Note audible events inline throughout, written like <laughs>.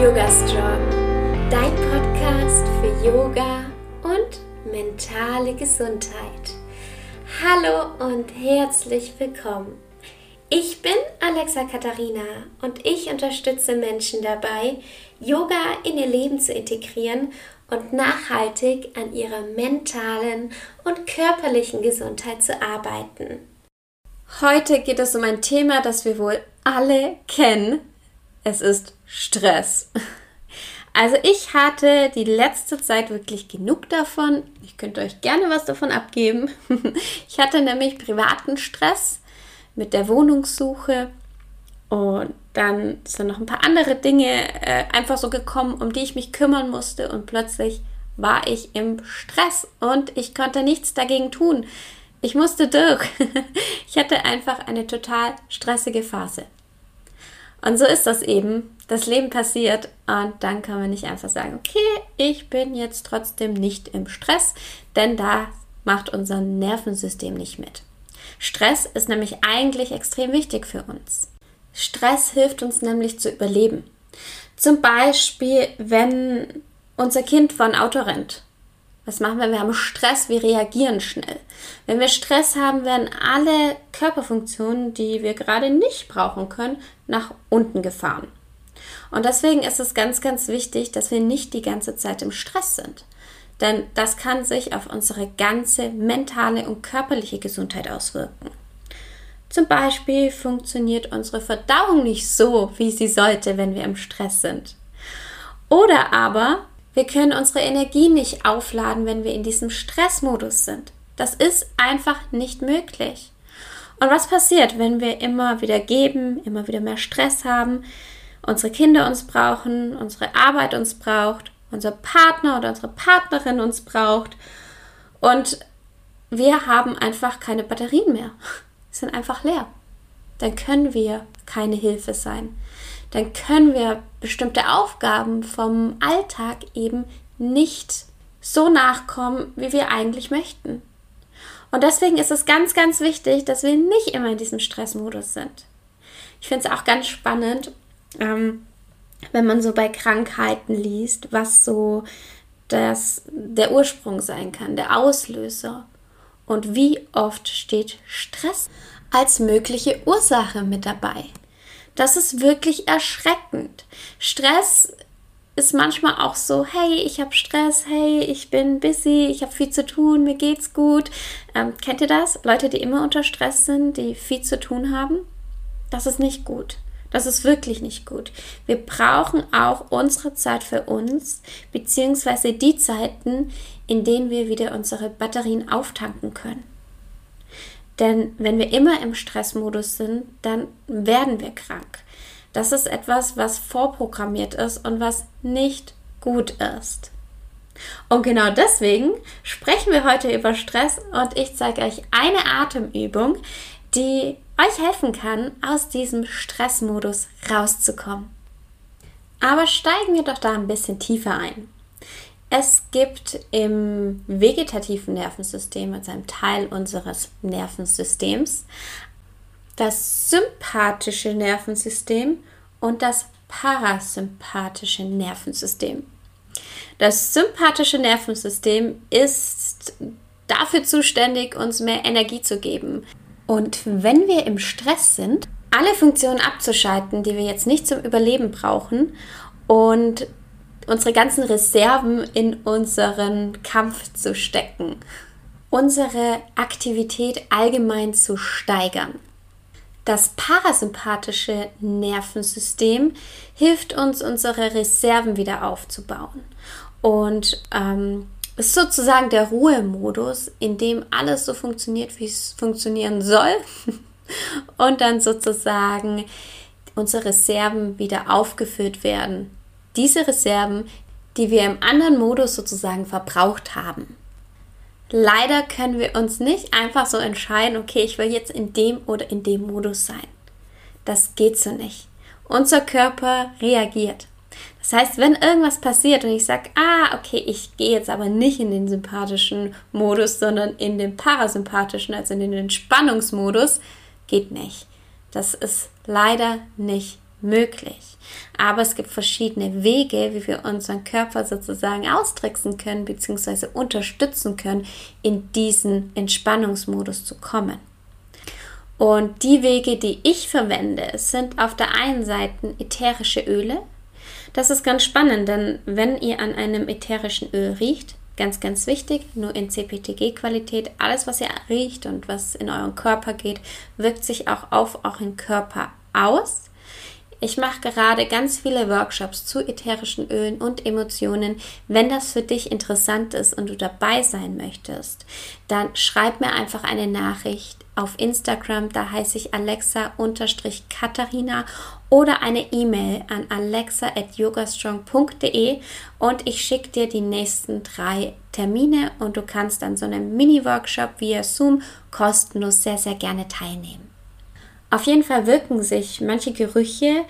Yoga Strong, dein Podcast für Yoga und mentale Gesundheit. Hallo und herzlich willkommen. Ich bin Alexa Katharina und ich unterstütze Menschen dabei, Yoga in ihr Leben zu integrieren und nachhaltig an ihrer mentalen und körperlichen Gesundheit zu arbeiten. Heute geht es um ein Thema, das wir wohl alle kennen. Es ist Stress. Also ich hatte die letzte Zeit wirklich genug davon. Ich könnte euch gerne was davon abgeben. <laughs> Ich hatte nämlich privaten Stress mit der Wohnungssuche und dann sind noch ein paar andere Dinge äh, einfach so gekommen, um die ich mich kümmern musste und plötzlich war ich im Stress und ich konnte nichts dagegen tun. Ich musste durch. <laughs> Ich hatte einfach eine total stressige Phase. Und so ist das eben. Das Leben passiert und dann kann man nicht einfach sagen, okay, ich bin jetzt trotzdem nicht im Stress, denn da macht unser Nervensystem nicht mit. Stress ist nämlich eigentlich extrem wichtig für uns. Stress hilft uns nämlich zu überleben. Zum Beispiel, wenn unser Kind vor ein Auto rennt. Was machen wir? Wir haben Stress, wir reagieren schnell. Wenn wir Stress haben, werden alle Körperfunktionen, die wir gerade nicht brauchen können, nach unten gefahren. Und deswegen ist es ganz, ganz wichtig, dass wir nicht die ganze Zeit im Stress sind. Denn das kann sich auf unsere ganze mentale und körperliche Gesundheit auswirken. Zum Beispiel funktioniert unsere Verdauung nicht so, wie sie sollte, wenn wir im Stress sind. Oder aber wir können unsere Energie nicht aufladen, wenn wir in diesem Stressmodus sind. Das ist einfach nicht möglich. Und was passiert, wenn wir immer wieder geben, immer wieder mehr Stress haben, unsere Kinder uns brauchen, unsere Arbeit uns braucht, unser Partner oder unsere Partnerin uns braucht und wir haben einfach keine Batterien mehr, <laughs> sind einfach leer. Dann können wir keine Hilfe sein. Dann können wir bestimmte Aufgaben vom Alltag eben nicht so nachkommen, wie wir eigentlich möchten. Und deswegen ist es ganz, ganz wichtig, dass wir nicht immer in diesem Stressmodus sind. Ich finde es auch ganz spannend, ähm, wenn man so bei Krankheiten liest, was so das, der Ursprung sein kann, der Auslöser. Und wie oft steht Stress als mögliche Ursache mit dabei. Das ist wirklich erschreckend. Stress ist manchmal auch so, hey, ich habe Stress, hey, ich bin busy, ich habe viel zu tun, mir geht's gut. Ähm, kennt ihr das? Leute, die immer unter Stress sind, die viel zu tun haben? Das ist nicht gut. Das ist wirklich nicht gut. Wir brauchen auch unsere Zeit für uns, beziehungsweise die Zeiten, in denen wir wieder unsere Batterien auftanken können. Denn wenn wir immer im Stressmodus sind, dann werden wir krank. Das ist etwas, was vorprogrammiert ist und was nicht gut ist. Und genau deswegen sprechen wir heute über Stress und ich zeige euch eine Atemübung, die euch helfen kann, aus diesem Stressmodus rauszukommen. Aber steigen wir doch da ein bisschen tiefer ein. Es gibt im vegetativen Nervensystem, also einem Teil unseres Nervensystems, das sympathische Nervensystem und das parasympathische Nervensystem. Das sympathische Nervensystem ist dafür zuständig, uns mehr Energie zu geben. Und wenn wir im Stress sind, alle Funktionen abzuschalten, die wir jetzt nicht zum Überleben brauchen und unsere ganzen Reserven in unseren Kampf zu stecken, unsere Aktivität allgemein zu steigern. Das parasympathische Nervensystem hilft uns, unsere Reserven wieder aufzubauen. Und ähm, ist sozusagen der Ruhemodus, in dem alles so funktioniert, wie es funktionieren soll. <laughs> Und dann sozusagen unsere Reserven wieder aufgefüllt werden. Diese Reserven, die wir im anderen Modus sozusagen verbraucht haben. Leider können wir uns nicht einfach so entscheiden, okay, ich will jetzt in dem oder in dem Modus sein. Das geht so nicht. Unser Körper reagiert. Das heißt, wenn irgendwas passiert und ich sage, ah, okay, ich gehe jetzt aber nicht in den sympathischen Modus, sondern in den parasympathischen, also in den Entspannungsmodus, geht nicht. Das ist leider nicht möglich. Aber es gibt verschiedene Wege, wie wir unseren Körper sozusagen austricksen können bzw. unterstützen können, in diesen Entspannungsmodus zu kommen. Und die Wege, die ich verwende, sind auf der einen Seite ätherische Öle. Das ist ganz spannend, denn wenn ihr an einem ätherischen Öl riecht, ganz, ganz wichtig, nur in CPTG-Qualität, alles, was ihr riecht und was in euren Körper geht, wirkt sich auch auf euren Körper aus. Ich mache gerade ganz viele Workshops zu ätherischen Ölen und Emotionen. Wenn das für dich interessant ist und du dabei sein möchtest, dann schreib mir einfach eine Nachricht auf Instagram, da heiße ich alexa-katharina oder eine E-Mail an alexa.yogastrong.de und ich schicke dir die nächsten drei Termine und du kannst an so einem Mini-Workshop via Zoom kostenlos sehr, sehr gerne teilnehmen. Auf jeden Fall wirken sich manche Gerüche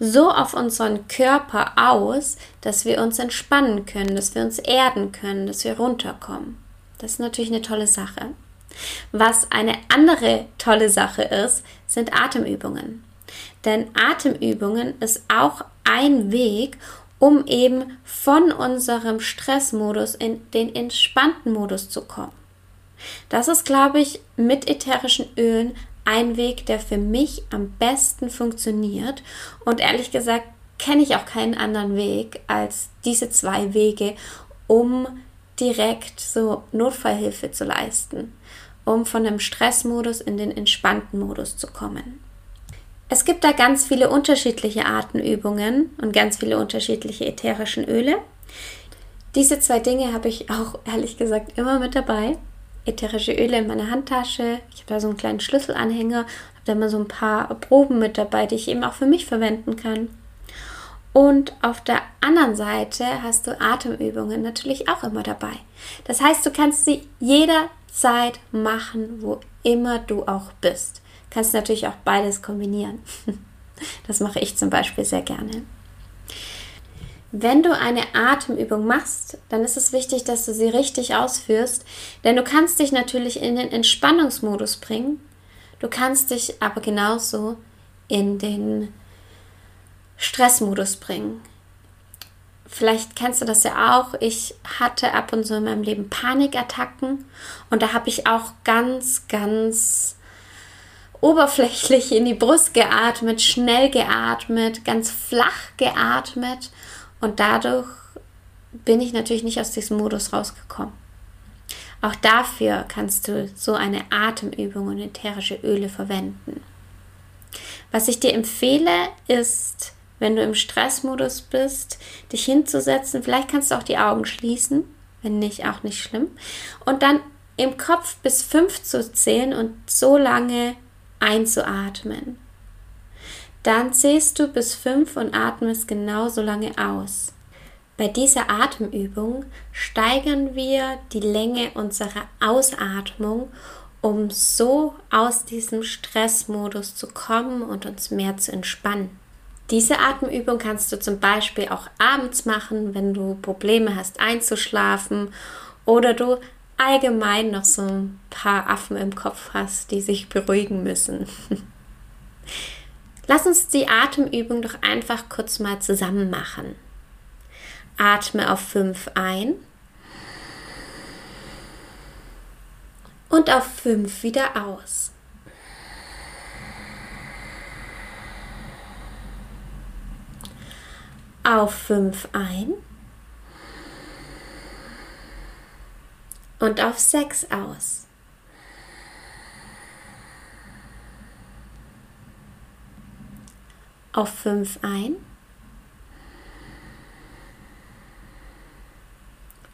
so auf unseren Körper aus, dass wir uns entspannen können, dass wir uns erden können, dass wir runterkommen. Das ist natürlich eine tolle Sache. Was eine andere tolle Sache ist, sind Atemübungen. Denn Atemübungen ist auch ein Weg, um eben von unserem Stressmodus in den entspannten Modus zu kommen. Das ist, glaube ich, mit ätherischen Ölen ein Weg, der für mich am besten funktioniert. Und ehrlich gesagt kenne ich auch keinen anderen Weg als diese zwei Wege, um direkt so Notfallhilfe zu leisten, um von dem Stressmodus in den entspannten Modus zu kommen. Es gibt da ganz viele unterschiedliche Atemübungen und ganz viele unterschiedliche ätherischen Öle. Diese zwei Dinge habe ich auch ehrlich gesagt immer mit dabei ätherische Öle in meiner Handtasche. Ich habe da so einen kleinen Schlüsselanhänger, habe da immer so ein paar Proben mit dabei, die ich eben auch für mich verwenden kann. Und auf der anderen Seite hast du Atemübungen natürlich auch immer dabei. Das heißt, du kannst sie jederzeit machen, wo immer du auch bist. Du kannst natürlich auch beides kombinieren. <laughs> Das mache ich zum Beispiel sehr gerne. Wenn du eine Atemübung machst, dann ist es wichtig, dass du sie richtig ausführst, denn du kannst dich natürlich in den Entspannungsmodus bringen, du kannst dich aber genauso in den Stressmodus bringen. Vielleicht kennst du das ja auch. Ich hatte ab und zu in meinem Leben Panikattacken und da habe ich auch ganz, ganz oberflächlich in die Brust geatmet, schnell geatmet, ganz flach geatmet und dadurch bin ich natürlich nicht aus diesem Modus rausgekommen. Auch dafür kannst du so eine Atemübung und ätherische Öle verwenden. Was ich dir empfehle, ist, wenn du im Stressmodus bist, dich hinzusetzen. Vielleicht kannst du auch die Augen schließen, wenn nicht, auch nicht schlimm. Und dann im Kopf bis fünf zu zählen und so lange einzuatmen. Dann zählst du bis fünf und atmest genauso lange aus. Bei dieser Atemübung steigern wir die Länge unserer Ausatmung, um so aus diesem Stressmodus zu kommen und uns mehr zu entspannen. Diese Atemübung kannst du zum Beispiel auch abends machen, wenn du Probleme hast einzuschlafen oder du allgemein noch so ein paar Affen im Kopf hast, die sich beruhigen müssen. <laughs> Lass uns die Atemübung doch einfach kurz mal zusammen machen. Atme auf 5 ein und auf 5 wieder aus. Auf 5 ein und auf 6 aus. Auf 5 ein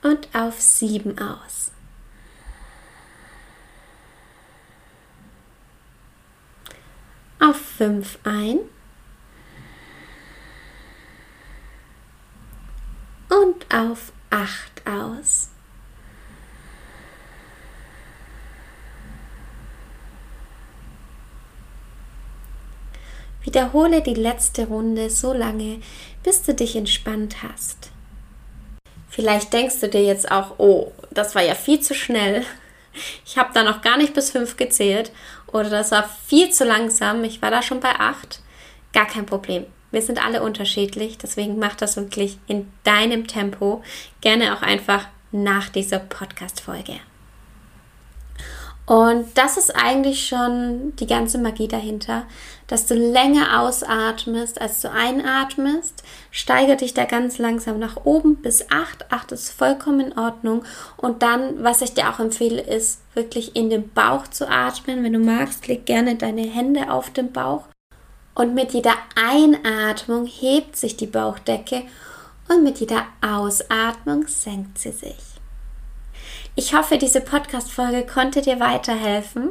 und auf 7 aus. Auf 5 ein und auf 8 aus. Wiederhole die letzte Runde so lange, bis du dich entspannt hast. Vielleicht denkst du dir jetzt auch, oh, das war ja viel zu schnell. Ich habe da noch gar nicht bis fünf gezählt oder das war viel zu langsam. Ich war da schon bei acht. Gar kein Problem. wir sind alle unterschiedlich, deswegen mach das wirklich in deinem Tempo, gerne auch einfach nach dieser Podcast-Folge. Und das ist eigentlich schon die ganze Magie dahinter, dass du länger ausatmest, als du einatmest. Steigere dich da ganz langsam nach oben bis 8. 8 ist vollkommen in Ordnung. Und dann, was ich dir auch empfehle, ist wirklich in den Bauch zu atmen. Wenn du magst, leg gerne deine Hände auf den Bauch. Und mit jeder Einatmung hebt sich die Bauchdecke und mit jeder Ausatmung senkt sie sich. Ich hoffe, diese Podcast-Folge konnte dir weiterhelfen.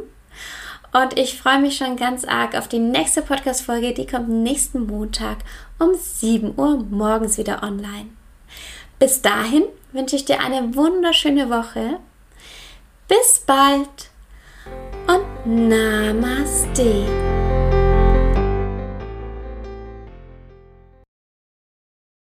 Und ich freue mich schon ganz arg auf die nächste Podcast-Folge. Die kommt nächsten Montag um 7 Uhr morgens wieder online. Bis dahin wünsche ich dir eine wunderschöne Woche. Bis bald und Namaste.